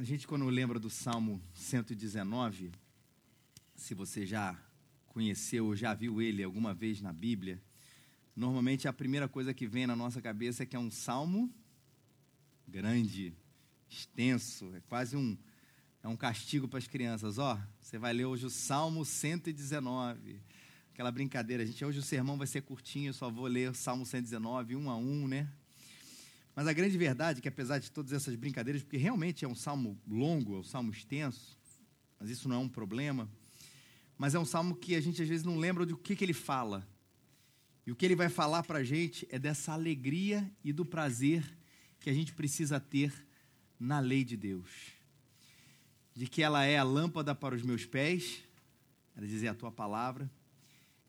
A gente, quando lembra do Salmo 119, se você já conheceu ou já viu ele alguma vez na Bíblia, normalmente a primeira coisa que vem na nossa cabeça é que é um salmo grande, extenso, é quase um, é um castigo para as crianças. Ó, oh, você vai ler hoje o Salmo 119. Aquela brincadeira, gente, hoje o sermão vai ser curtinho, eu só vou ler o Salmo 119, um a um, né? Mas a grande verdade é que, apesar de todas essas brincadeiras, porque realmente é um salmo longo, é um salmo extenso, mas isso não é um problema, mas é um salmo que a gente às vezes não lembra do que, que ele fala. E o que ele vai falar para a gente é dessa alegria e do prazer que a gente precisa ter na lei de Deus. De que ela é a lâmpada para os meus pés, era dizer a tua palavra,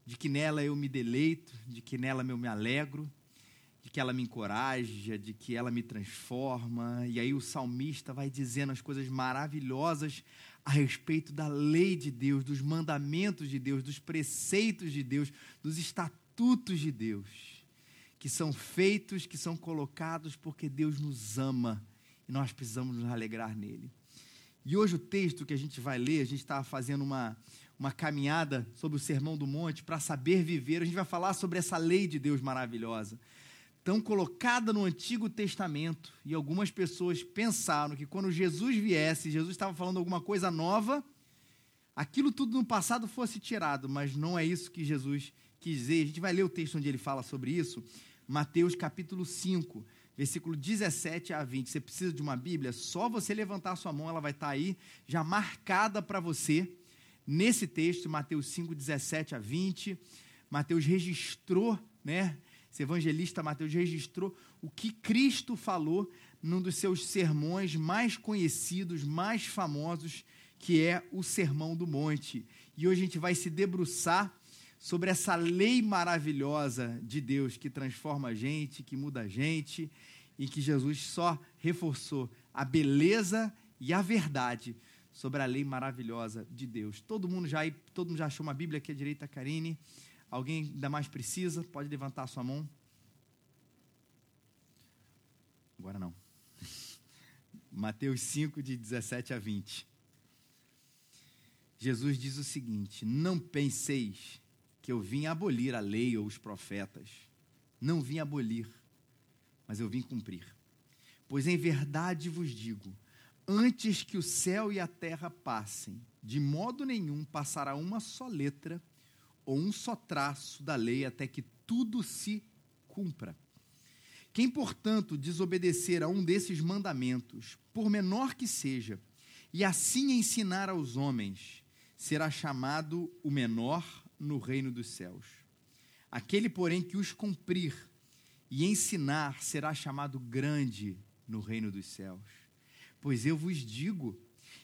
de que nela eu me deleito, de que nela eu me alegro, que ela me encoraja, de que ela me transforma. E aí o salmista vai dizendo as coisas maravilhosas a respeito da lei de Deus, dos mandamentos de Deus, dos preceitos de Deus, dos estatutos de Deus, que são feitos, que são colocados porque Deus nos ama e nós precisamos nos alegrar nele. E hoje o texto que a gente vai ler, a gente estava fazendo uma, uma caminhada sobre o Sermão do Monte para saber viver. A gente vai falar sobre essa lei de Deus maravilhosa tão colocada no Antigo Testamento. E algumas pessoas pensaram que quando Jesus viesse, Jesus estava falando alguma coisa nova, aquilo tudo no passado fosse tirado, mas não é isso que Jesus quis dizer. A gente vai ler o texto onde ele fala sobre isso, Mateus capítulo 5, versículo 17 a 20. Você precisa de uma Bíblia? Só você levantar sua mão, ela vai estar aí, já marcada para você, nesse texto, Mateus 5, 17 a 20. Mateus registrou, né? Esse evangelista Mateus registrou o que Cristo falou num dos seus sermões mais conhecidos, mais famosos, que é o Sermão do Monte. E hoje a gente vai se debruçar sobre essa lei maravilhosa de Deus que transforma a gente, que muda a gente e que Jesus só reforçou a beleza e a verdade sobre a lei maravilhosa de Deus. Todo mundo já todo mundo já achou uma Bíblia aqui à direita, Karine? Alguém ainda mais precisa? Pode levantar a sua mão. Agora não. Mateus 5, de 17 a 20. Jesus diz o seguinte: Não penseis que eu vim abolir a lei ou os profetas. Não vim abolir, mas eu vim cumprir. Pois em verdade vos digo: antes que o céu e a terra passem, de modo nenhum passará uma só letra ou um só traço da lei até que tudo se cumpra. Quem, portanto, desobedecer a um desses mandamentos, por menor que seja, e assim ensinar aos homens, será chamado o menor no reino dos céus. Aquele, porém, que os cumprir e ensinar, será chamado grande no reino dos céus. Pois eu vos digo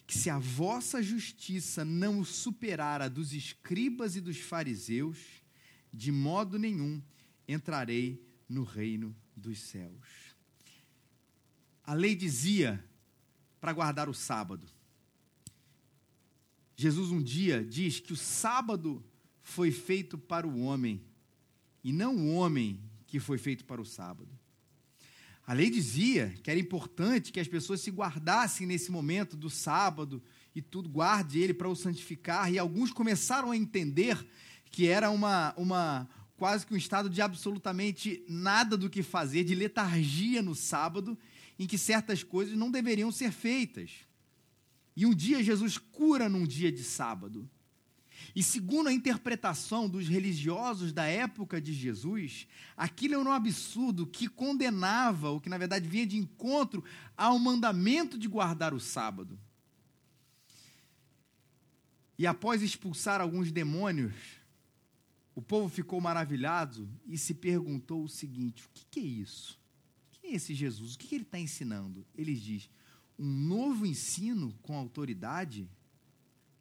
que se a vossa justiça não superar a dos escribas e dos fariseus, de modo nenhum entrarei no reino dos céus. A lei dizia para guardar o sábado. Jesus um dia diz que o sábado foi feito para o homem e não o homem que foi feito para o sábado. A lei dizia que era importante que as pessoas se guardassem nesse momento do sábado e tudo, guarde ele para o santificar. E alguns começaram a entender que era uma, uma quase que um estado de absolutamente nada do que fazer, de letargia no sábado, em que certas coisas não deveriam ser feitas. E um dia Jesus cura num dia de sábado. E segundo a interpretação dos religiosos da época de Jesus, aquilo era um absurdo que condenava, ou que na verdade vinha de encontro ao mandamento de guardar o sábado. E após expulsar alguns demônios, o povo ficou maravilhado e se perguntou o seguinte: o que, é isso? Quem é esse Jesus? O que ele está ensinando? Ele diz: um novo ensino com autoridade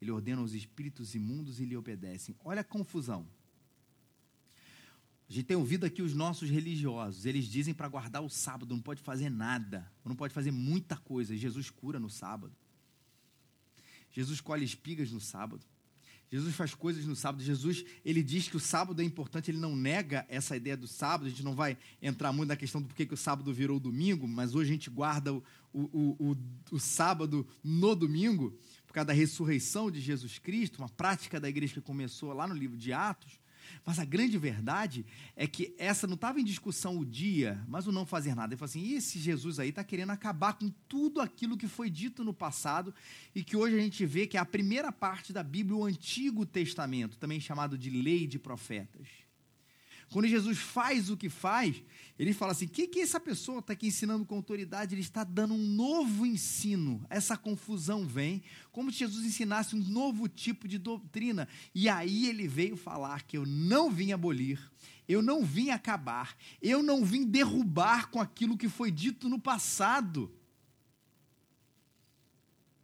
ele ordena os espíritos imundos e lhe obedecem. Olha a confusão. A gente tem ouvido aqui os nossos religiosos, eles dizem para guardar o sábado, não pode fazer nada, não pode fazer muita coisa. Jesus cura no sábado. Jesus colhe espigas no sábado. Jesus faz coisas no sábado. Jesus, ele diz que o sábado é importante, ele não nega essa ideia do sábado. A gente não vai entrar muito na questão do porquê que o sábado virou domingo, mas hoje a gente guarda o, o, o, o, sábado no domingo, causa da ressurreição de Jesus Cristo, uma prática da igreja que começou lá no livro de Atos. Mas a grande verdade é que essa não estava em discussão o dia, mas o não fazer nada. Ele falou assim: esse Jesus aí está querendo acabar com tudo aquilo que foi dito no passado e que hoje a gente vê que é a primeira parte da Bíblia, o Antigo Testamento, também chamado de Lei de Profetas. Quando Jesus faz o que faz, ele fala assim: o que, que essa pessoa está aqui ensinando com autoridade? Ele está dando um novo ensino. Essa confusão vem, como se Jesus ensinasse um novo tipo de doutrina. E aí ele veio falar que eu não vim abolir, eu não vim acabar, eu não vim derrubar com aquilo que foi dito no passado.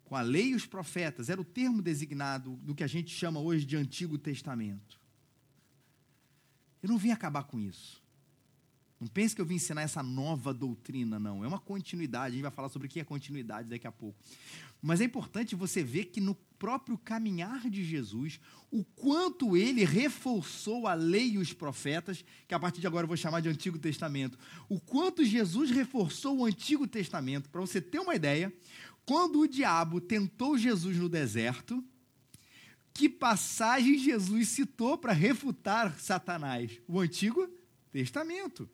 Com a lei e os profetas, era o termo designado do que a gente chama hoje de Antigo Testamento. Eu não vim acabar com isso. Não pense que eu vim ensinar essa nova doutrina, não. É uma continuidade. A gente vai falar sobre o que é continuidade daqui a pouco. Mas é importante você ver que no próprio caminhar de Jesus, o quanto ele reforçou a lei e os profetas, que a partir de agora eu vou chamar de Antigo Testamento. O quanto Jesus reforçou o Antigo Testamento. Para você ter uma ideia, quando o diabo tentou Jesus no deserto, que passagem Jesus citou para refutar Satanás? O Antigo Testamento.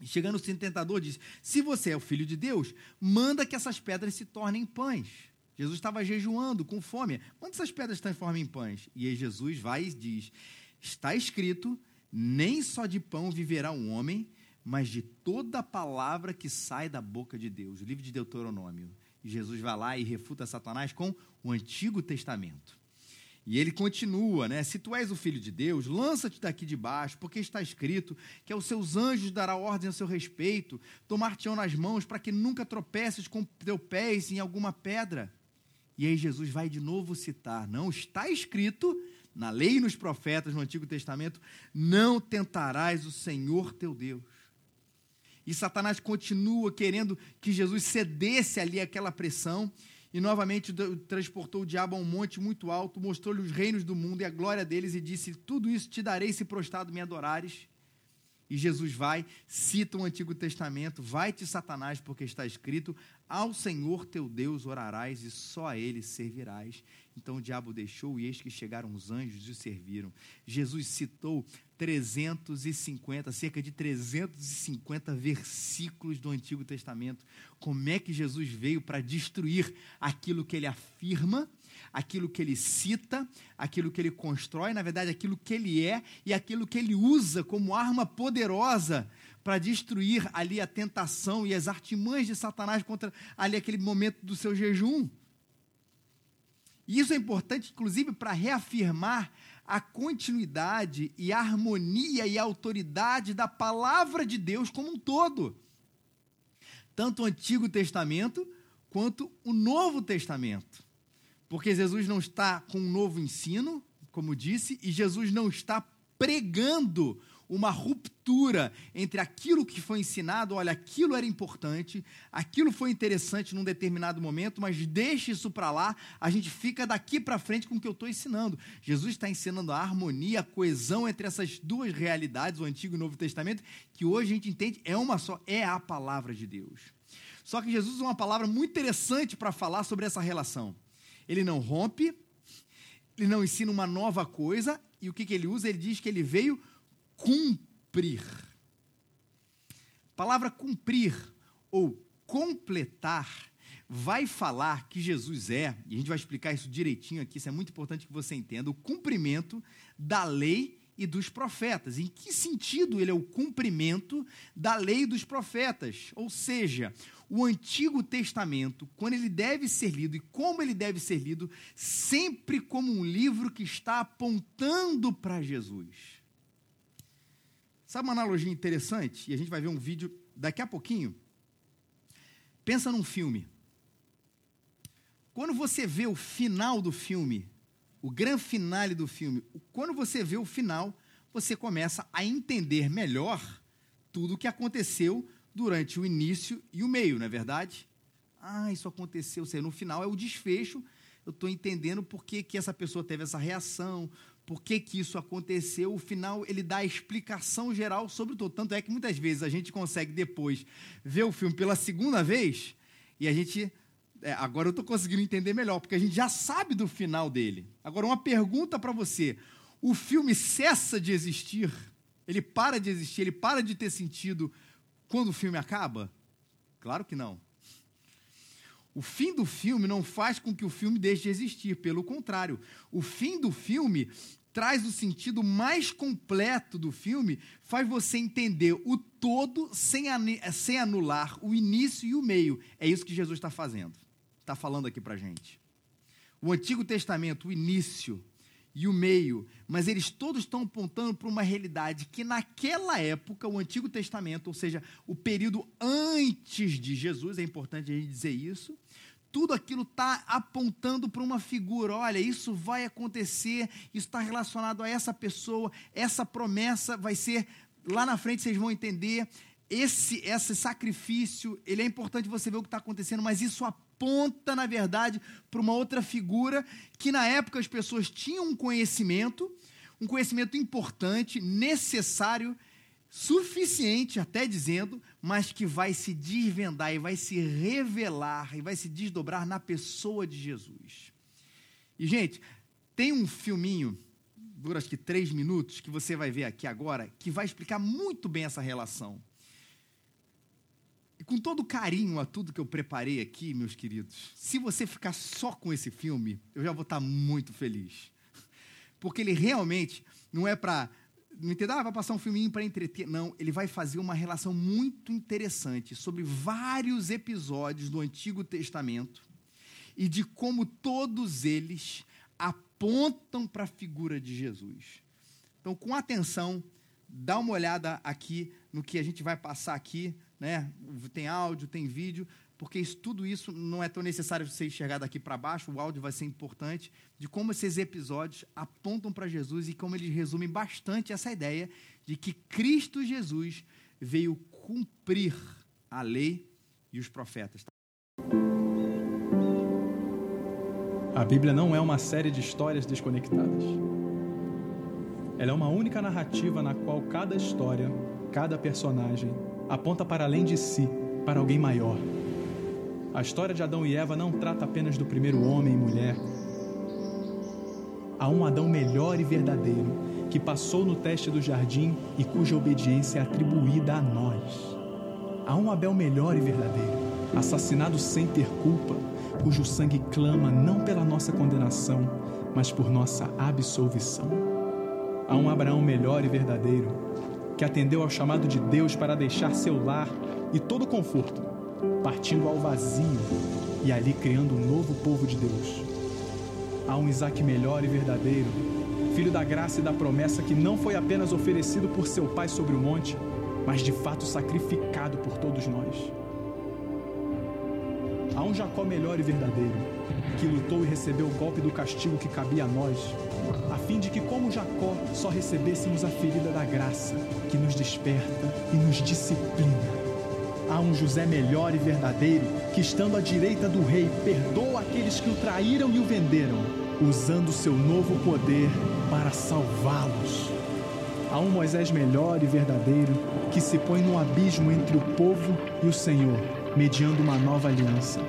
chegando o tentador, disse: Se você é o filho de Deus, manda que essas pedras se tornem pães. Jesus estava jejuando, com fome. Manda essas pedras se transformem em pães. E aí Jesus vai e diz: Está escrito: nem só de pão viverá um homem, mas de toda palavra que sai da boca de Deus. O livro de Deuteronômio. E Jesus vai lá e refuta Satanás com o Antigo Testamento. E ele continua, né? Se tu és o filho de Deus, lança-te daqui de baixo, porque está escrito que aos seus anjos dará ordem a seu respeito, tomar-te-ão nas mãos para que nunca tropeces com teu pés em alguma pedra. E aí Jesus vai de novo citar: não está escrito na lei e nos profetas no Antigo Testamento, não tentarás o Senhor teu Deus. E Satanás continua querendo que Jesus cedesse ali aquela pressão, e novamente transportou o diabo a um monte muito alto, mostrou-lhe os reinos do mundo e a glória deles, e disse: Tudo isso te darei se prostrado me adorares. E Jesus vai, cita o Antigo Testamento: Vai-te, Satanás, porque está escrito: Ao Senhor teu Deus orarás e só a ele servirás. Então o diabo deixou, e eis que chegaram os anjos e o serviram. Jesus citou 350, cerca de 350 versículos do Antigo Testamento. Como é que Jesus veio para destruir aquilo que ele afirma, aquilo que ele cita, aquilo que ele constrói, na verdade, aquilo que ele é e aquilo que ele usa como arma poderosa para destruir ali a tentação e as artimanhas de Satanás contra ali aquele momento do seu jejum. E isso é importante, inclusive, para reafirmar a continuidade e a harmonia e a autoridade da palavra de Deus como um todo. Tanto o Antigo Testamento quanto o Novo Testamento. Porque Jesus não está com um novo ensino, como disse, e Jesus não está pregando uma ruptura entre aquilo que foi ensinado, olha, aquilo era importante, aquilo foi interessante num determinado momento, mas deixe isso para lá, a gente fica daqui para frente com o que eu estou ensinando. Jesus está ensinando a harmonia, a coesão entre essas duas realidades, o Antigo e o Novo Testamento, que hoje a gente entende é uma só, é a palavra de Deus. Só que Jesus usa uma palavra muito interessante para falar sobre essa relação. Ele não rompe, ele não ensina uma nova coisa, e o que, que ele usa? Ele diz que ele veio cumprir. A palavra cumprir ou completar vai falar que Jesus é, e a gente vai explicar isso direitinho aqui, isso é muito importante que você entenda, o cumprimento da lei e dos profetas. Em que sentido ele é o cumprimento da lei dos profetas? Ou seja, o Antigo Testamento, quando ele deve ser lido e como ele deve ser lido, sempre como um livro que está apontando para Jesus. Sabe uma analogia interessante? E a gente vai ver um vídeo daqui a pouquinho. Pensa num filme. Quando você vê o final do filme, o grande finale do filme, quando você vê o final, você começa a entender melhor tudo o que aconteceu durante o início e o meio, não é verdade? Ah, isso aconteceu, no final é o desfecho eu estou entendendo por que, que essa pessoa teve essa reação, por que, que isso aconteceu. O final, ele dá a explicação geral sobre tudo. Tanto é que muitas vezes a gente consegue depois ver o filme pela segunda vez e a gente. É, agora eu estou conseguindo entender melhor, porque a gente já sabe do final dele. Agora, uma pergunta para você: o filme cessa de existir? Ele para de existir, ele para de ter sentido quando o filme acaba? Claro que não. O fim do filme não faz com que o filme deixe de existir, pelo contrário, o fim do filme traz o sentido mais completo do filme, faz você entender o todo sem, sem anular o início e o meio. É isso que Jesus está fazendo, está falando aqui para gente. O Antigo Testamento, o início e o meio, mas eles todos estão apontando para uma realidade que naquela época, o Antigo Testamento, ou seja, o período antes de Jesus, é importante a gente dizer isso, tudo aquilo está apontando para uma figura. Olha, isso vai acontecer, isso está relacionado a essa pessoa, essa promessa vai ser lá na frente, vocês vão entender. Esse, esse sacrifício, ele é importante você ver o que está acontecendo, mas isso aponta, na verdade, para uma outra figura que na época as pessoas tinham um conhecimento, um conhecimento importante, necessário, suficiente, até dizendo, mas que vai se desvendar e vai se revelar e vai se desdobrar na pessoa de Jesus. E, gente, tem um filminho, dura acho que três minutos, que você vai ver aqui agora, que vai explicar muito bem essa relação. E com todo carinho a tudo que eu preparei aqui, meus queridos, se você ficar só com esse filme, eu já vou estar muito feliz. Porque ele realmente não é para não ah, vai passar um filminho para entreter. Não, ele vai fazer uma relação muito interessante sobre vários episódios do Antigo Testamento e de como todos eles apontam para a figura de Jesus. Então, com atenção, dá uma olhada aqui no que a gente vai passar aqui, né? Tem áudio, tem vídeo, porque isso, tudo isso não é tão necessário você enxergar daqui para baixo, o áudio vai ser importante, de como esses episódios apontam para Jesus e como eles resumem bastante essa ideia de que Cristo Jesus veio cumprir a lei e os profetas. A Bíblia não é uma série de histórias desconectadas. Ela é uma única narrativa na qual cada história, cada personagem aponta para além de si, para alguém maior a história de Adão e Eva não trata apenas do primeiro homem e mulher. Há um Adão melhor e verdadeiro que passou no teste do jardim e cuja obediência é atribuída a nós. Há um Abel melhor e verdadeiro, assassinado sem ter culpa, cujo sangue clama não pela nossa condenação, mas por nossa absolvição. Há um Abraão melhor e verdadeiro, que atendeu ao chamado de Deus para deixar seu lar e todo conforto partindo ao vazio e ali criando um novo povo de Deus. Há um Isaac melhor e verdadeiro, filho da graça e da promessa que não foi apenas oferecido por seu pai sobre o monte, mas de fato sacrificado por todos nós. Há um Jacó melhor e verdadeiro, que lutou e recebeu o golpe do castigo que cabia a nós, a fim de que, como Jacó, só recebêssemos a ferida da graça, que nos desperta e nos disciplina um José melhor e verdadeiro que, estando à direita do rei, perdoa aqueles que o traíram e o venderam, usando seu novo poder para salvá-los. Há um Moisés melhor e verdadeiro que se põe no abismo entre o povo e o Senhor, mediando uma nova aliança.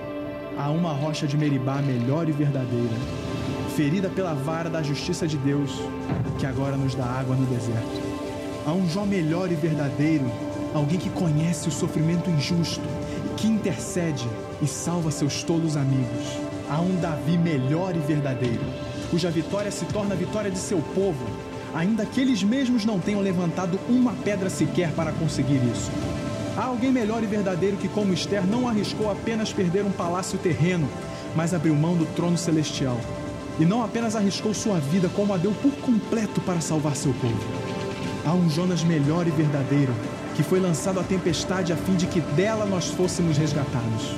Há uma rocha de Meribá melhor e verdadeira, ferida pela vara da justiça de Deus, que agora nos dá água no deserto. Há um Jó melhor e verdadeiro alguém que conhece o sofrimento injusto, que intercede e salva seus tolos amigos. Há um Davi melhor e verdadeiro, cuja vitória se torna a vitória de seu povo, ainda que eles mesmos não tenham levantado uma pedra sequer para conseguir isso. Há alguém melhor e verdadeiro que, como Esther, não arriscou apenas perder um palácio terreno, mas abriu mão do trono celestial. E não apenas arriscou sua vida, como a deu por completo para salvar seu povo. Há um Jonas melhor e verdadeiro, que foi lançado à tempestade a fim de que dela nós fôssemos resgatados.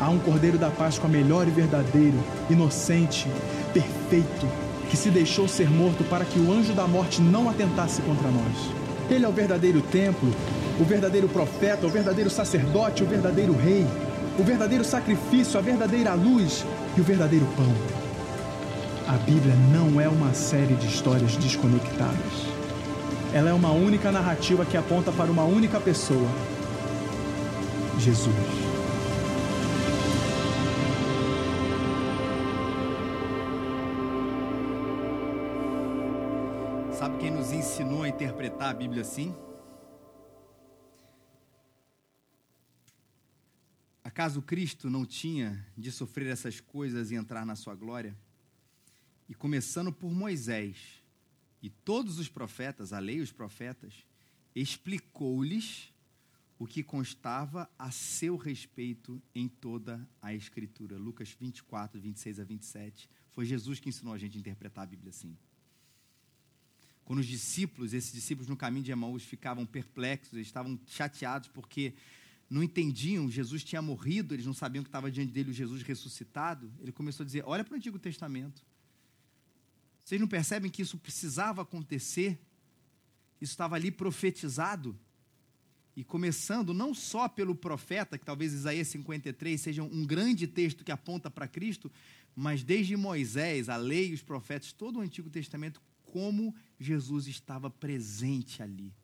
Há um Cordeiro da Páscoa melhor e verdadeiro, inocente, perfeito, que se deixou ser morto para que o anjo da morte não atentasse contra nós. Ele é o verdadeiro templo, o verdadeiro profeta, o verdadeiro sacerdote, o verdadeiro rei, o verdadeiro sacrifício, a verdadeira luz e o verdadeiro pão. A Bíblia não é uma série de histórias desconectadas. Ela é uma única narrativa que aponta para uma única pessoa: Jesus. Sabe quem nos ensinou a interpretar a Bíblia assim? Acaso Cristo não tinha de sofrer essas coisas e entrar na sua glória? E começando por Moisés e todos os profetas, a lei e os profetas, explicou-lhes o que constava a seu respeito em toda a Escritura. Lucas 24, 26 a 27. Foi Jesus que ensinou a gente a interpretar a Bíblia assim. Quando os discípulos, esses discípulos no caminho de Emaús, ficavam perplexos, eles estavam chateados porque não entendiam, Jesus tinha morrido, eles não sabiam que estava diante dele o Jesus ressuscitado, ele começou a dizer: Olha para o Antigo Testamento. Vocês não percebem que isso precisava acontecer? Isso estava ali profetizado? E começando não só pelo profeta, que talvez Isaías 53 seja um grande texto que aponta para Cristo, mas desde Moisés, a lei os profetas, todo o Antigo Testamento, como Jesus estava presente ali.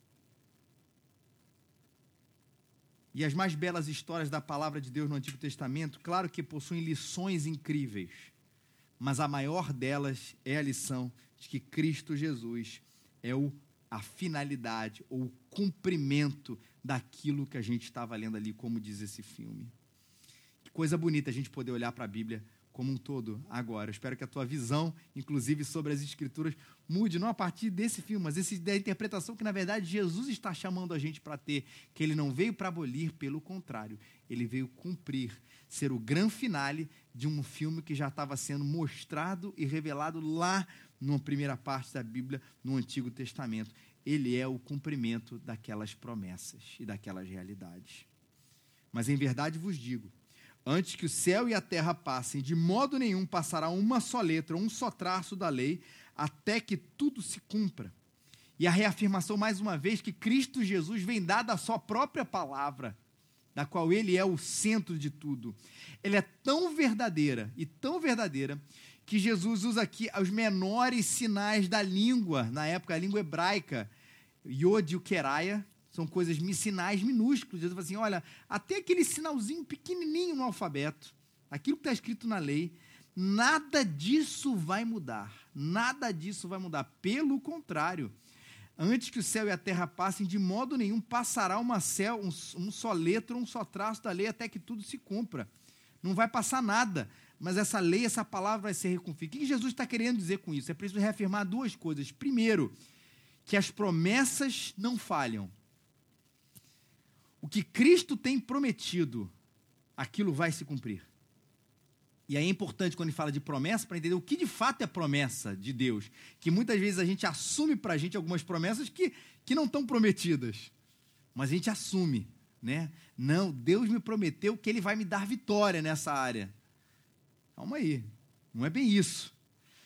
E as mais belas histórias da palavra de Deus no Antigo Testamento, claro que possuem lições incríveis mas a maior delas é a lição de que Cristo Jesus é o, a finalidade ou o cumprimento daquilo que a gente estava lendo ali, como diz esse filme. Que coisa bonita a gente poder olhar para a Bíblia como um todo agora. Eu espero que a tua visão, inclusive sobre as Escrituras, mude, não a partir desse filme, mas esse, da interpretação que, na verdade, Jesus está chamando a gente para ter, que ele não veio para abolir, pelo contrário, ele veio cumprir, ser o grande finale de um filme que já estava sendo mostrado e revelado lá na primeira parte da Bíblia, no Antigo Testamento. Ele é o cumprimento daquelas promessas e daquelas realidades. Mas em verdade vos digo, Antes que o céu e a terra passem, de modo nenhum passará uma só letra, um só traço da lei, até que tudo se cumpra. E a reafirmação, mais uma vez, que Cristo Jesus vem dada a sua própria palavra, da qual ele é o centro de tudo. Ela é tão verdadeira e tão verdadeira que Jesus usa aqui os menores sinais da língua, na época a língua hebraica, Yod e o Keraia, são coisas, sinais minúsculos. Jesus fala assim: olha, até aquele sinalzinho pequenininho no alfabeto, aquilo que está escrito na lei, nada disso vai mudar. Nada disso vai mudar. Pelo contrário, antes que o céu e a terra passem, de modo nenhum passará uma céu, um, um só letra, um só traço da lei, até que tudo se cumpra. Não vai passar nada mas essa lei, essa palavra vai ser reconfigurada. O que Jesus está querendo dizer com isso? É preciso reafirmar duas coisas. Primeiro, que as promessas não falham. O que Cristo tem prometido, aquilo vai se cumprir. E aí é importante quando ele fala de promessa para entender o que de fato é promessa de Deus. Que muitas vezes a gente assume para a gente algumas promessas que, que não estão prometidas. Mas a gente assume, né? Não, Deus me prometeu que ele vai me dar vitória nessa área. Calma aí, não é bem isso.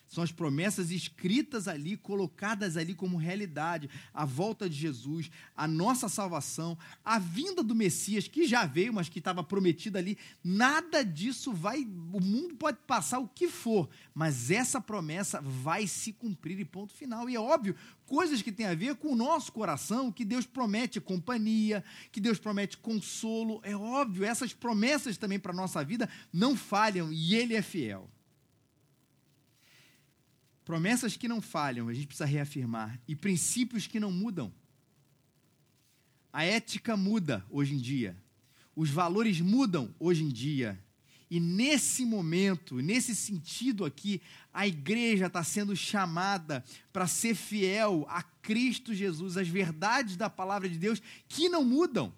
São as promessas escritas ali, colocadas ali como realidade. A volta de Jesus, a nossa salvação, a vinda do Messias, que já veio, mas que estava prometida ali. Nada disso vai. O mundo pode passar o que for, mas essa promessa vai se cumprir e ponto final. E é óbvio, coisas que têm a ver com o nosso coração, que Deus promete companhia, que Deus promete consolo. É óbvio, essas promessas também para a nossa vida não falham e Ele é fiel. Promessas que não falham, a gente precisa reafirmar, e princípios que não mudam. A ética muda hoje em dia, os valores mudam hoje em dia. E nesse momento, nesse sentido aqui, a igreja está sendo chamada para ser fiel a Cristo Jesus, às verdades da palavra de Deus que não mudam.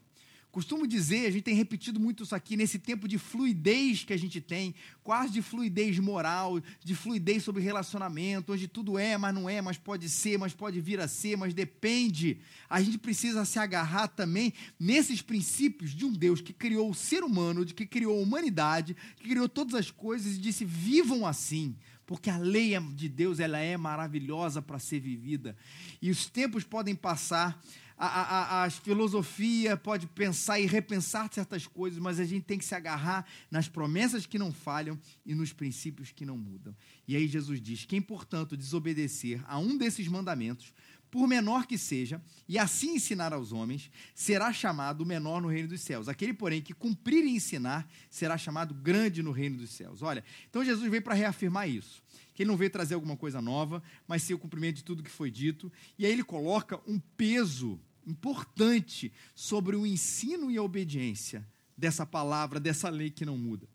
Costumo dizer, a gente tem repetido muito isso aqui, nesse tempo de fluidez que a gente tem, quase de fluidez moral, de fluidez sobre relacionamento, onde tudo é, mas não é, mas pode ser, mas pode vir a ser, mas depende. A gente precisa se agarrar também nesses princípios de um Deus que criou o ser humano, de que criou a humanidade, que criou todas as coisas e disse: vivam assim porque a lei de Deus ela é maravilhosa para ser vivida. E os tempos podem passar, a, a, a filosofia pode pensar e repensar certas coisas, mas a gente tem que se agarrar nas promessas que não falham e nos princípios que não mudam. E aí Jesus diz: quem, portanto, desobedecer a um desses mandamentos, por menor que seja, e assim ensinar aos homens, será chamado menor no reino dos céus. Aquele, porém, que cumprir e ensinar, será chamado grande no reino dos céus. Olha, então Jesus veio para reafirmar isso. Que ele não veio trazer alguma coisa nova, mas sim o cumprimento de tudo que foi dito. E aí ele coloca um peso importante sobre o ensino e a obediência dessa palavra, dessa lei que não muda.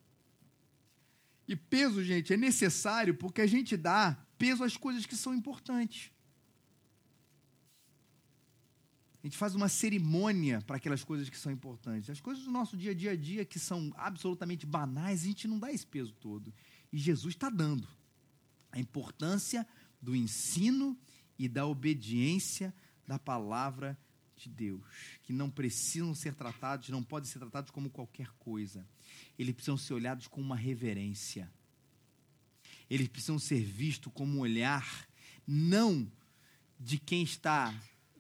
E peso, gente, é necessário porque a gente dá peso às coisas que são importantes. A gente faz uma cerimônia para aquelas coisas que são importantes. As coisas do nosso dia a dia, dia que são absolutamente banais, a gente não dá esse peso todo. E Jesus está dando a importância do ensino e da obediência da palavra de Deus, que não precisam ser tratados, não podem ser tratados como qualquer coisa. Eles precisam ser olhados com uma reverência. Eles precisam ser vistos como um olhar não de quem está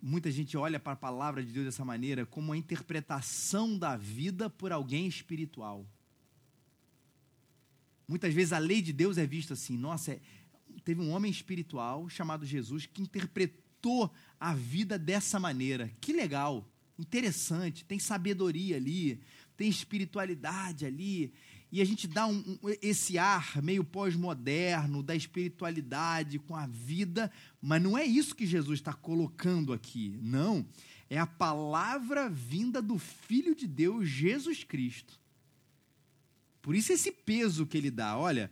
muita gente olha para a palavra de Deus dessa maneira como a interpretação da vida por alguém espiritual. Muitas vezes a lei de Deus é vista assim, nossa, é, teve um homem espiritual chamado Jesus que interpretou a vida dessa maneira. Que legal, interessante, tem sabedoria ali, tem espiritualidade ali e a gente dá um, um, esse ar meio pós-moderno da espiritualidade com a vida, mas não é isso que Jesus está colocando aqui, não. É a palavra vinda do Filho de Deus, Jesus Cristo. Por isso esse peso que ele dá, olha,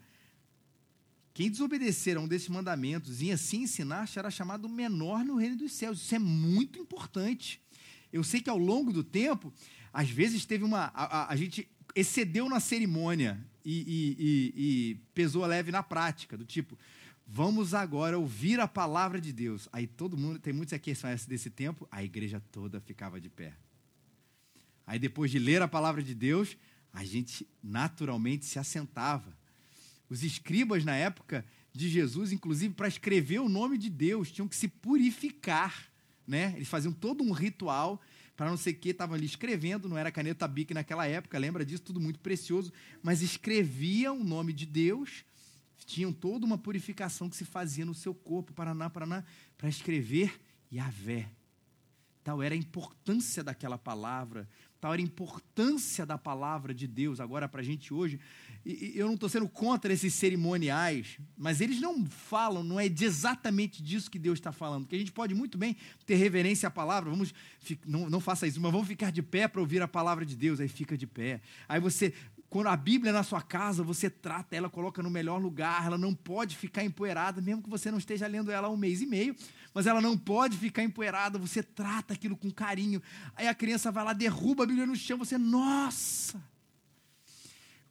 quem desobedecer a um desses mandamentos e assim ensinar será chamado menor no reino dos céus. Isso é muito importante. Eu sei que ao longo do tempo, às vezes teve uma. A, a, a gente excedeu na cerimônia e, e, e, e pesou leve na prática, do tipo, vamos agora ouvir a palavra de Deus. Aí todo mundo, tem muitos aqui que desse tempo, a igreja toda ficava de pé. Aí depois de ler a palavra de Deus, a gente naturalmente se assentava. Os escribas na época de Jesus, inclusive para escrever o nome de Deus, tinham que se purificar, né? Eles faziam todo um ritual para não sei o que, estavam ali escrevendo, não era caneta bic naquela época, lembra disso, tudo muito precioso, mas escreviam o nome de Deus, tinham toda uma purificação que se fazia no seu corpo, paraná, paraná, para escrever Yahvé. Tal era a importância daquela palavra, a importância da palavra de Deus agora para a gente hoje. E, eu não estou sendo contra esses cerimoniais, mas eles não falam, não é exatamente disso que Deus está falando. Porque a gente pode muito bem ter reverência à palavra, vamos, não, não faça isso, mas vamos ficar de pé para ouvir a palavra de Deus, aí fica de pé. Aí você, quando a Bíblia é na sua casa, você trata ela, coloca no melhor lugar, ela não pode ficar empoeirada, mesmo que você não esteja lendo ela há um mês e meio, mas ela não pode ficar empoeirada, você trata aquilo com carinho. Aí a criança vai lá, derruba a Bíblia no chão, você, nossa!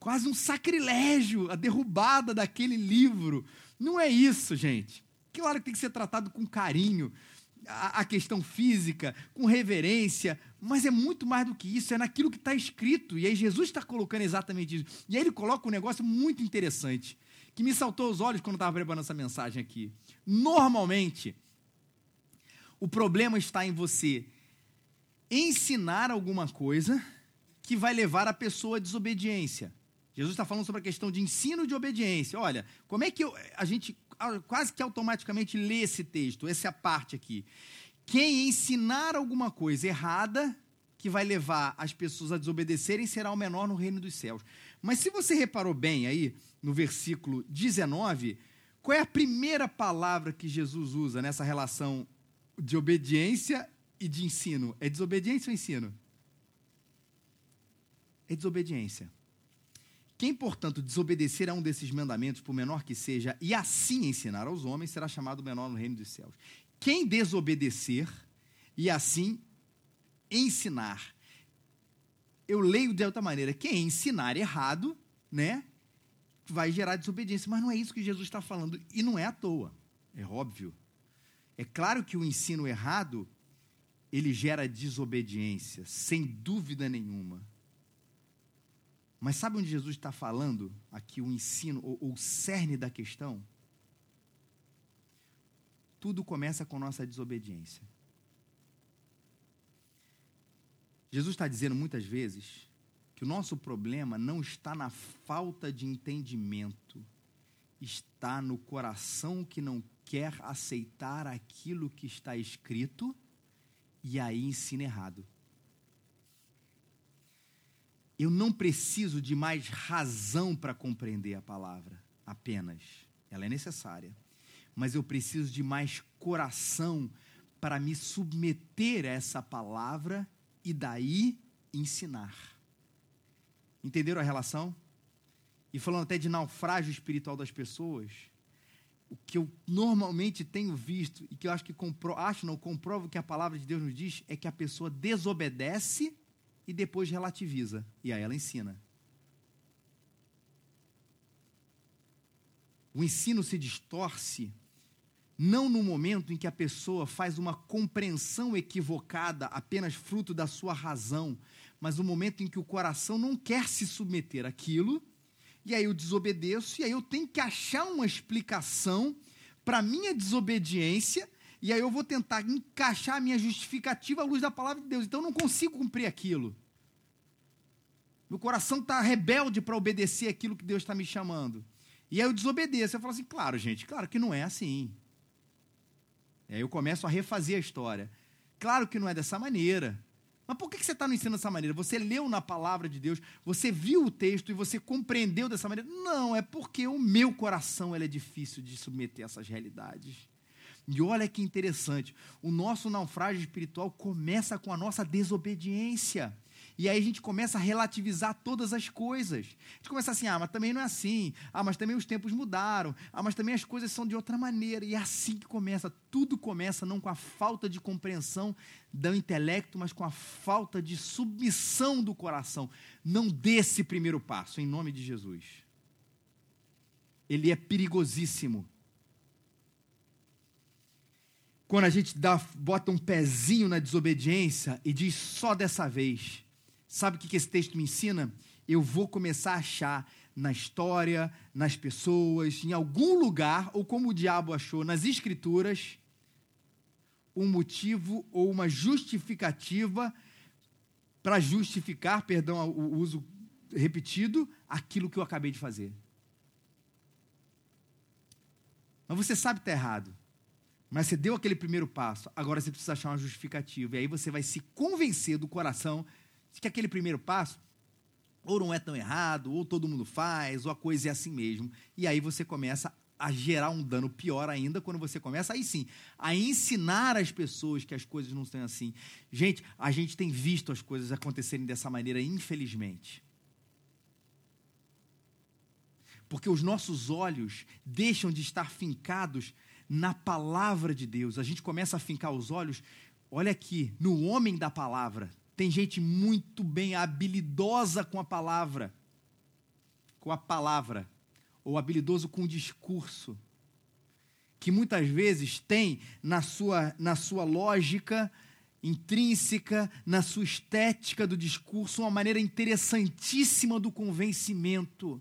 quase um sacrilégio a derrubada daquele livro. Não é isso, gente. Claro que tem que ser tratado com carinho, a, questão física, com reverência, mas é muito mais do que isso, é naquilo que está escrito. E aí Jesus está colocando exatamente isso. E aí ele coloca um negócio muito interessante, que me saltou aos olhos quando estava preparando essa mensagem aqui. Normalmente, o problema está em você ensinar alguma coisa que vai levar a pessoa à desobediência. Jesus está falando sobre a questão de ensino de obediência. Olha, como é que eu, a gente quase que automaticamente lê esse texto, essa parte aqui? Quem ensinar alguma coisa errada que vai levar as pessoas a desobedecerem será o menor no reino dos céus. Mas se você reparou bem aí, no versículo 19, qual é a primeira palavra que Jesus usa nessa relação de obediência e de ensino? É desobediência ou ensino? É desobediência. Quem, portanto, desobedecer a um desses mandamentos, por menor que seja, e assim ensinar aos homens, será chamado menor no reino dos céus. Quem desobedecer e assim ensinar. Eu leio de outra maneira. Quem ensinar errado, né, vai gerar desobediência. Mas não é isso que Jesus está falando. E não é à toa. É óbvio. É claro que o ensino errado ele gera desobediência, sem dúvida nenhuma. Mas sabe onde Jesus está falando aqui o ensino, ou o cerne da questão? Tudo começa com nossa desobediência. Jesus está dizendo muitas vezes que o nosso problema não está na falta de entendimento, está no coração que não quer aceitar aquilo que está escrito e aí ensina errado. Eu não preciso de mais razão para compreender a palavra, apenas. Ela é necessária. Mas eu preciso de mais coração para me submeter a essa palavra e daí ensinar. Entenderam a relação? E falando até de naufrágio espiritual das pessoas, o que eu normalmente tenho visto e que eu acho que compro, acho não comprovo que a palavra de Deus nos diz é que a pessoa desobedece e depois relativiza e aí ela ensina. O ensino se distorce não no momento em que a pessoa faz uma compreensão equivocada apenas fruto da sua razão, mas no momento em que o coração não quer se submeter àquilo, e aí eu desobedeço, e aí eu tenho que achar uma explicação para minha desobediência, e aí eu vou tentar encaixar a minha justificativa à luz da palavra de Deus. Então eu não consigo cumprir aquilo. Meu coração está rebelde para obedecer aquilo que Deus está me chamando. E aí eu desobedeço. Eu falo assim, claro, gente, claro que não é assim. Aí eu começo a refazer a história. Claro que não é dessa maneira. Mas por que você está no ensino dessa maneira? Você leu na palavra de Deus, você viu o texto e você compreendeu dessa maneira? Não, é porque o meu coração é difícil de submeter a essas realidades. E olha que interessante, o nosso naufrágio espiritual começa com a nossa desobediência. E aí a gente começa a relativizar todas as coisas. A gente começa assim, ah, mas também não é assim. Ah, mas também os tempos mudaram. Ah, mas também as coisas são de outra maneira. E é assim que começa. Tudo começa não com a falta de compreensão do intelecto, mas com a falta de submissão do coração. Não dê esse primeiro passo, em nome de Jesus. Ele é perigosíssimo. Quando a gente dá, bota um pezinho na desobediência e diz só dessa vez, Sabe o que esse texto me ensina? Eu vou começar a achar na história, nas pessoas, em algum lugar, ou como o diabo achou, nas escrituras, um motivo ou uma justificativa para justificar, perdão, o uso repetido, aquilo que eu acabei de fazer. Mas você sabe que está errado. Mas você deu aquele primeiro passo, agora você precisa achar uma justificativa. E aí você vai se convencer do coração que aquele primeiro passo ou não é tão errado, ou todo mundo faz, ou a coisa é assim mesmo. E aí você começa a gerar um dano pior ainda quando você começa, aí sim, a ensinar as pessoas que as coisas não estão assim. Gente, a gente tem visto as coisas acontecerem dessa maneira, infelizmente. Porque os nossos olhos deixam de estar fincados na palavra de Deus. A gente começa a fincar os olhos, olha aqui, no homem da palavra. Tem gente muito bem habilidosa com a palavra, com a palavra, ou habilidoso com o discurso, que muitas vezes tem na sua, na sua lógica intrínseca, na sua estética do discurso, uma maneira interessantíssima do convencimento.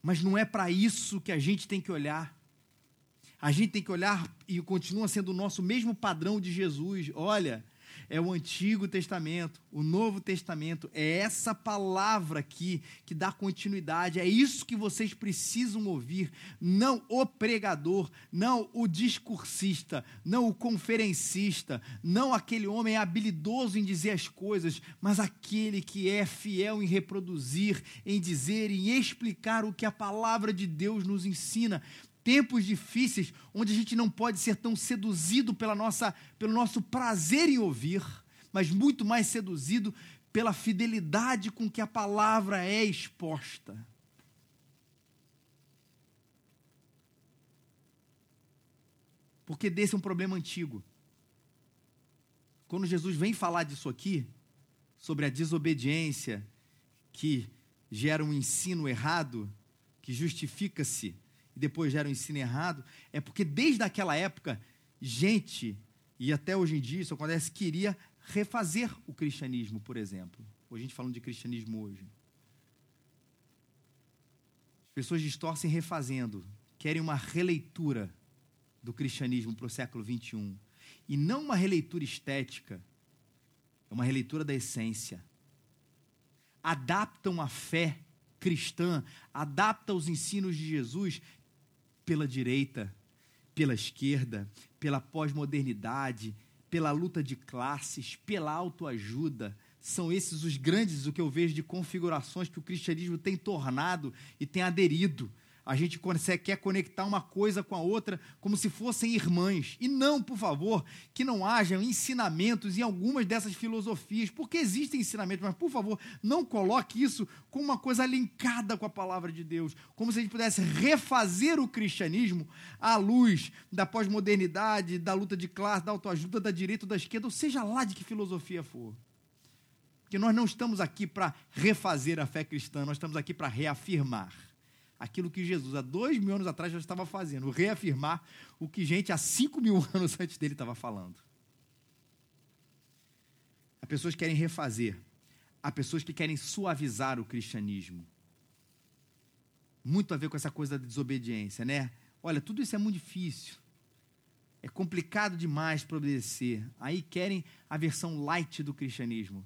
Mas não é para isso que a gente tem que olhar. A gente tem que olhar e continua sendo o nosso mesmo padrão de Jesus. Olha, é o Antigo Testamento, o Novo Testamento, é essa palavra aqui que dá continuidade, é isso que vocês precisam ouvir, não o pregador, não o discursista, não o conferencista, não aquele homem habilidoso em dizer as coisas, mas aquele que é fiel em reproduzir, em dizer, em explicar o que a palavra de Deus nos ensina tempos difíceis, onde a gente não pode ser tão seduzido pela nossa, pelo nosso prazer em ouvir, mas muito mais seduzido pela fidelidade com que a palavra é exposta. Porque desse é um problema antigo. Quando Jesus vem falar disso aqui, sobre a desobediência que gera um ensino errado, que justifica-se e depois gera um ensino errado, é porque desde aquela época, gente, e até hoje em dia isso acontece, queria refazer o cristianismo, por exemplo. Hoje a gente falando de cristianismo hoje. As pessoas distorcem refazendo, querem uma releitura do cristianismo para o século XXI. E não uma releitura estética, É uma releitura da essência. Adaptam a fé cristã, adaptam os ensinos de Jesus pela direita, pela esquerda, pela pós-modernidade, pela luta de classes, pela autoajuda. São esses os grandes, o que eu vejo de configurações que o cristianismo tem tornado e tem aderido a gente quer conectar uma coisa com a outra como se fossem irmãs. E não, por favor, que não haja ensinamentos em algumas dessas filosofias, porque existem ensinamentos, mas por favor, não coloque isso como uma coisa linkada com a palavra de Deus, como se a gente pudesse refazer o cristianismo à luz da pós-modernidade, da luta de classe, da autoajuda, da direita ou da esquerda, ou seja lá de que filosofia for. Porque nós não estamos aqui para refazer a fé cristã, nós estamos aqui para reafirmar aquilo que Jesus, há dois mil anos atrás, já estava fazendo, reafirmar o que gente há cinco mil anos antes dele estava falando. Há pessoas que querem refazer, há pessoas que querem suavizar o cristianismo. Muito a ver com essa coisa da desobediência, né? Olha, tudo isso é muito difícil. É complicado demais para obedecer. Aí querem a versão light do cristianismo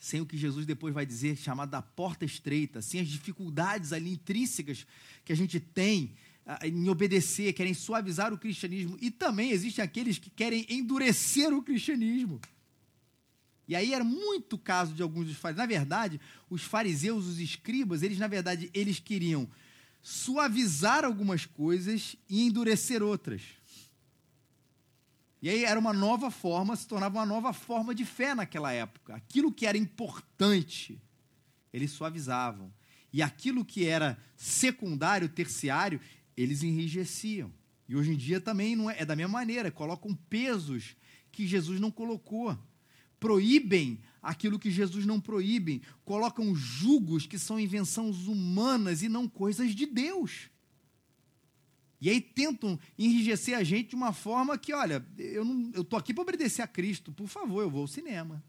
sem o que Jesus depois vai dizer, chamado da porta estreita, sem as dificuldades ali intrínsecas que a gente tem em obedecer, querem suavizar o cristianismo. E também existem aqueles que querem endurecer o cristianismo. E aí era muito caso de alguns dos fariseus. Na verdade, os fariseus, os escribas, eles, na verdade, eles queriam suavizar algumas coisas e endurecer outras. E aí era uma nova forma, se tornava uma nova forma de fé naquela época. Aquilo que era importante, eles suavizavam. E aquilo que era secundário, terciário, eles enrijeciam. E hoje em dia também não é, é da mesma maneira, colocam pesos que Jesus não colocou. Proíbem aquilo que Jesus não proíbe, colocam julgos que são invenções humanas e não coisas de Deus. E aí tentam enrijecer a gente de uma forma que, olha, eu não, eu tô aqui para obedecer a Cristo, por favor, eu vou ao cinema.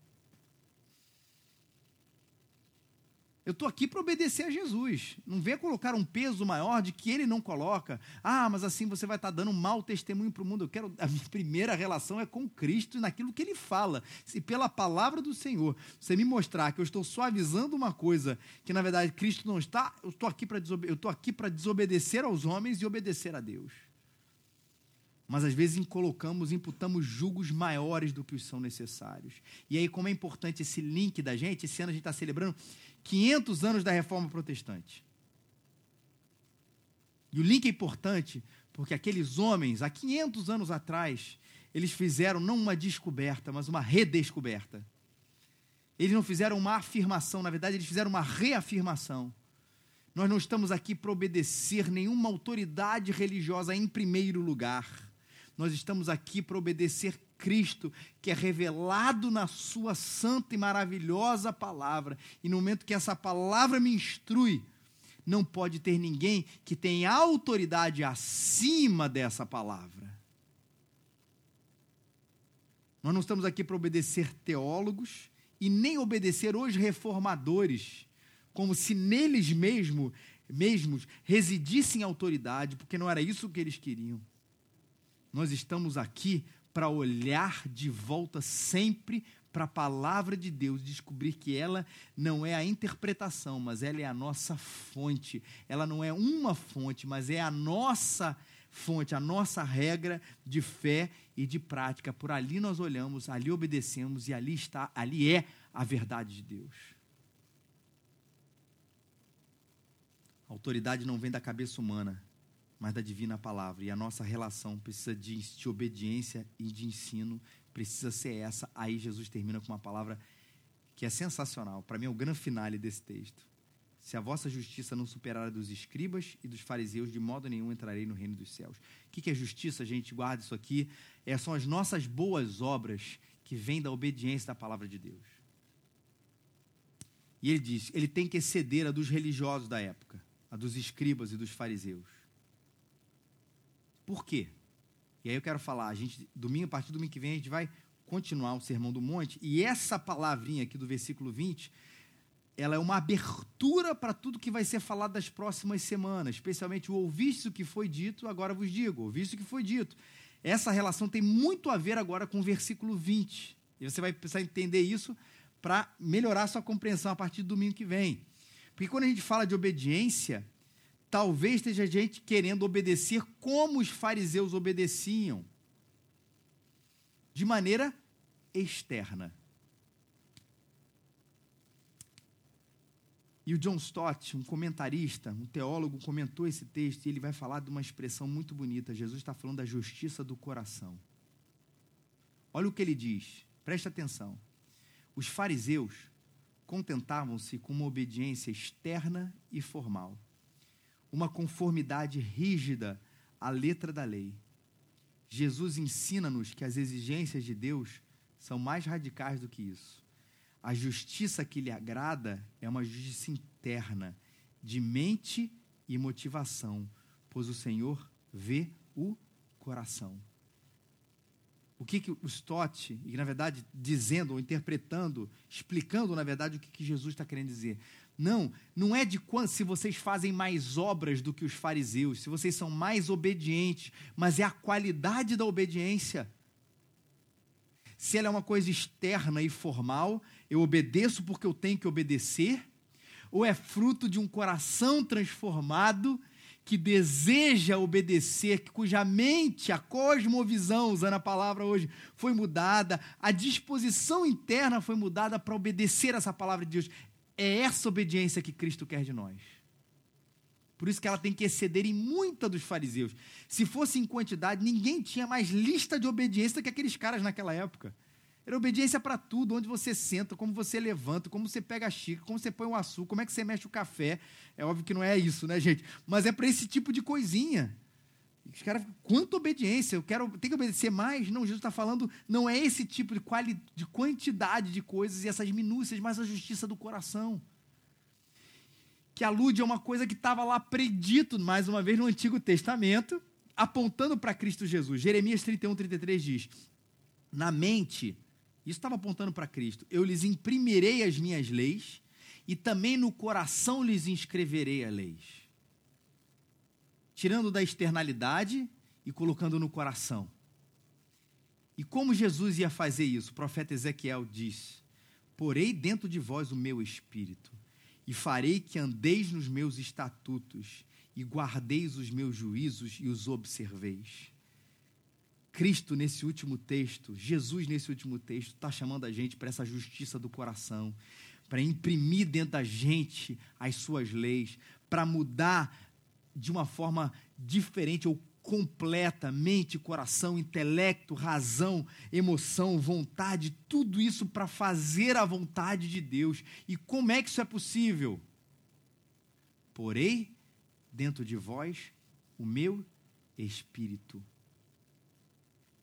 Eu estou aqui para obedecer a Jesus. Não venha colocar um peso maior de que ele não coloca. Ah, mas assim você vai estar tá dando um mau testemunho para o mundo. Eu quero. A minha primeira relação é com Cristo e naquilo que ele fala. Se pela palavra do Senhor você me mostrar que eu estou suavizando uma coisa que na verdade Cristo não está, eu estou aqui para desobe eu estou aqui para desobedecer aos homens e obedecer a Deus. Mas às vezes colocamos, imputamos julgos maiores do que os são necessários. E aí, como é importante esse link da gente, esse ano a gente está celebrando 500 anos da reforma protestante. E o link é importante porque aqueles homens, há 500 anos atrás, eles fizeram não uma descoberta, mas uma redescoberta. Eles não fizeram uma afirmação, na verdade, eles fizeram uma reafirmação. Nós não estamos aqui para obedecer nenhuma autoridade religiosa em primeiro lugar. Nós estamos aqui para obedecer Cristo, que é revelado na Sua santa e maravilhosa palavra. E no momento que essa palavra me instrui, não pode ter ninguém que tenha autoridade acima dessa palavra. Nós não estamos aqui para obedecer teólogos e nem obedecer os reformadores, como se neles mesmo, mesmos residissem autoridade, porque não era isso que eles queriam. Nós estamos aqui para olhar de volta sempre para a palavra de Deus, descobrir que ela não é a interpretação, mas ela é a nossa fonte. Ela não é uma fonte, mas é a nossa fonte, a nossa regra de fé e de prática. Por ali nós olhamos, ali obedecemos e ali está, ali é a verdade de Deus. A autoridade não vem da cabeça humana, mas da divina palavra. E a nossa relação precisa de, de obediência e de ensino, precisa ser essa. Aí Jesus termina com uma palavra que é sensacional. Para mim é o grande finale desse texto. Se a vossa justiça não superar a dos escribas e dos fariseus, de modo nenhum entrarei no reino dos céus. O que é justiça, gente? Guarda isso aqui. É, são as nossas boas obras que vêm da obediência da palavra de Deus. E ele diz: ele tem que exceder a dos religiosos da época, a dos escribas e dos fariseus. Por quê? E aí eu quero falar, a gente, domingo, a partir do domingo que vem, a gente vai continuar o Sermão do Monte, e essa palavrinha aqui do versículo 20, ela é uma abertura para tudo que vai ser falado das próximas semanas, especialmente o ouviste o que foi dito, agora vos digo, ouviste o que foi dito. Essa relação tem muito a ver agora com o versículo 20. E você vai precisar entender isso para melhorar sua compreensão a partir do domingo que vem. Porque quando a gente fala de obediência, talvez esteja gente querendo obedecer como os fariseus obedeciam, de maneira externa. E o John Stott, um comentarista, um teólogo, comentou esse texto e ele vai falar de uma expressão muito bonita. Jesus está falando da justiça do coração. Olha o que ele diz, presta atenção. Os fariseus contentavam-se com uma obediência externa e formal, uma conformidade rígida à letra da lei. Jesus ensina-nos que as exigências de Deus são mais radicais do que isso. A justiça que lhe agrada é uma justiça interna, de mente e motivação, pois o Senhor vê o coração. O que, que o Stott, e na verdade dizendo ou interpretando, explicando na verdade o que, que Jesus está querendo dizer. Não, não é de quando se vocês fazem mais obras do que os fariseus, se vocês são mais obedientes, mas é a qualidade da obediência. Se ela é uma coisa externa e formal, eu obedeço porque eu tenho que obedecer, ou é fruto de um coração transformado que deseja obedecer, cuja mente, a cosmovisão, usando a palavra hoje, foi mudada, a disposição interna foi mudada para obedecer essa palavra de Deus. É essa obediência que Cristo quer de nós. Por isso que ela tem que exceder em muita dos fariseus. Se fosse em quantidade, ninguém tinha mais lista de obediência que aqueles caras naquela época. Era obediência para tudo, onde você senta, como você levanta, como você pega a xícara, como você põe o açúcar, como é que você mexe o café. É óbvio que não é isso, né, gente? Mas é para esse tipo de coisinha. Os caras, quanto obediência? Eu quero, tem que obedecer mais? Não, Jesus está falando, não é esse tipo de, quali, de quantidade de coisas e essas minúcias, mas a justiça do coração que alude a uma coisa que estava lá predito, mais uma vez, no Antigo Testamento, apontando para Cristo Jesus. Jeremias 31, 33 diz: Na mente, isso estava apontando para Cristo, eu lhes imprimirei as minhas leis, e também no coração lhes inscreverei as leis. Tirando da externalidade e colocando no coração. E como Jesus ia fazer isso? O profeta Ezequiel diz: Porei dentro de vós o meu espírito e farei que andeis nos meus estatutos e guardeis os meus juízos e os observeis. Cristo, nesse último texto, Jesus, nesse último texto, está chamando a gente para essa justiça do coração, para imprimir dentro da gente as suas leis, para mudar de uma forma diferente ou completa, mente, coração, intelecto, razão, emoção, vontade, tudo isso para fazer a vontade de Deus. E como é que isso é possível? Porei dentro de vós o meu espírito.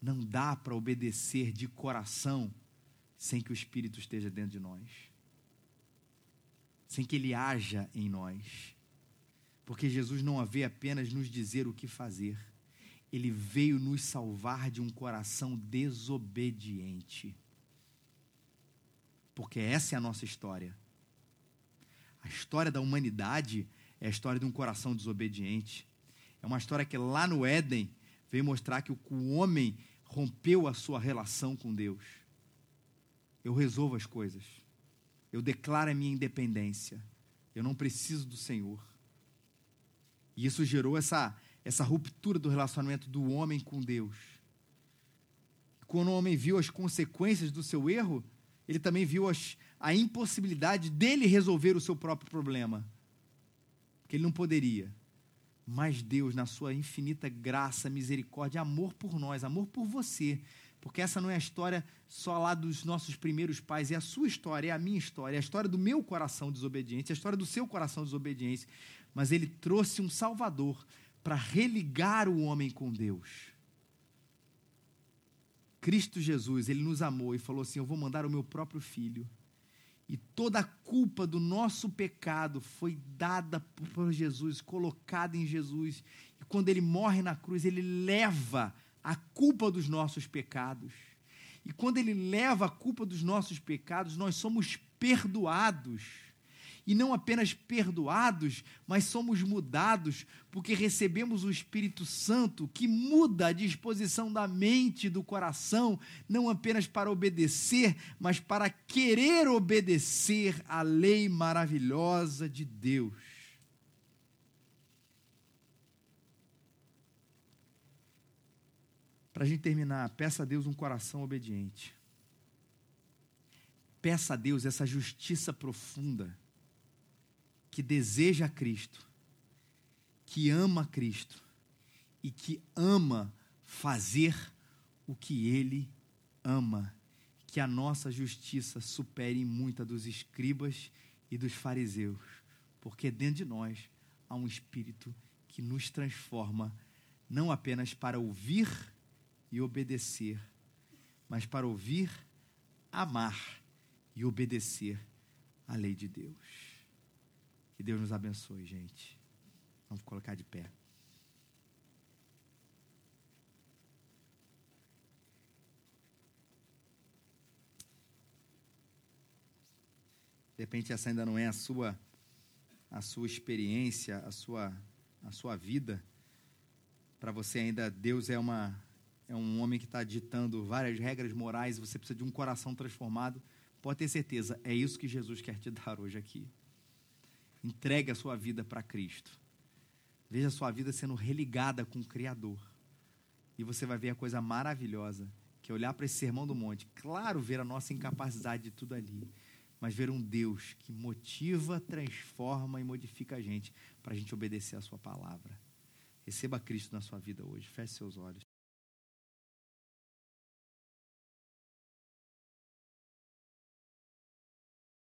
Não dá para obedecer de coração sem que o espírito esteja dentro de nós. Sem que ele haja em nós. Porque Jesus não veio apenas nos dizer o que fazer, ele veio nos salvar de um coração desobediente. Porque essa é a nossa história. A história da humanidade é a história de um coração desobediente. É uma história que lá no Éden veio mostrar que o homem rompeu a sua relação com Deus. Eu resolvo as coisas. Eu declaro a minha independência. Eu não preciso do Senhor. E isso gerou essa, essa ruptura do relacionamento do homem com Deus. Quando o homem viu as consequências do seu erro, ele também viu as, a impossibilidade dele resolver o seu próprio problema. Porque ele não poderia. Mas Deus, na sua infinita graça, misericórdia, amor por nós, amor por você, porque essa não é a história só lá dos nossos primeiros pais, é a sua história, é a minha história, é a história do meu coração desobediente, é a história do seu coração desobediente mas ele trouxe um Salvador para religar o homem com Deus. Cristo Jesus, ele nos amou e falou assim: Eu vou mandar o meu próprio filho. E toda a culpa do nosso pecado foi dada por Jesus, colocada em Jesus. E quando ele morre na cruz, ele leva a culpa dos nossos pecados. E quando ele leva a culpa dos nossos pecados, nós somos perdoados e não apenas perdoados, mas somos mudados, porque recebemos o Espírito Santo que muda a disposição da mente e do coração, não apenas para obedecer, mas para querer obedecer à lei maravilhosa de Deus. Para a gente terminar, peça a Deus um coração obediente. Peça a Deus essa justiça profunda que deseja Cristo, que ama Cristo e que ama fazer o que Ele ama. Que a nossa justiça supere muita dos escribas e dos fariseus, porque dentro de nós há um Espírito que nos transforma, não apenas para ouvir e obedecer, mas para ouvir, amar e obedecer à lei de Deus. Que Deus nos abençoe, gente. Vamos colocar de pé. De repente essa ainda não é a sua a sua experiência, a sua a sua vida. Para você ainda Deus é uma é um homem que está ditando várias regras morais você precisa de um coração transformado, pode ter certeza, é isso que Jesus quer te dar hoje aqui. Entregue a sua vida para Cristo. Veja a sua vida sendo religada com o Criador. E você vai ver a coisa maravilhosa, que é olhar para esse sermão do monte, claro, ver a nossa incapacidade de tudo ali, mas ver um Deus que motiva, transforma e modifica a gente para a gente obedecer a sua palavra. Receba Cristo na sua vida hoje. Feche seus olhos.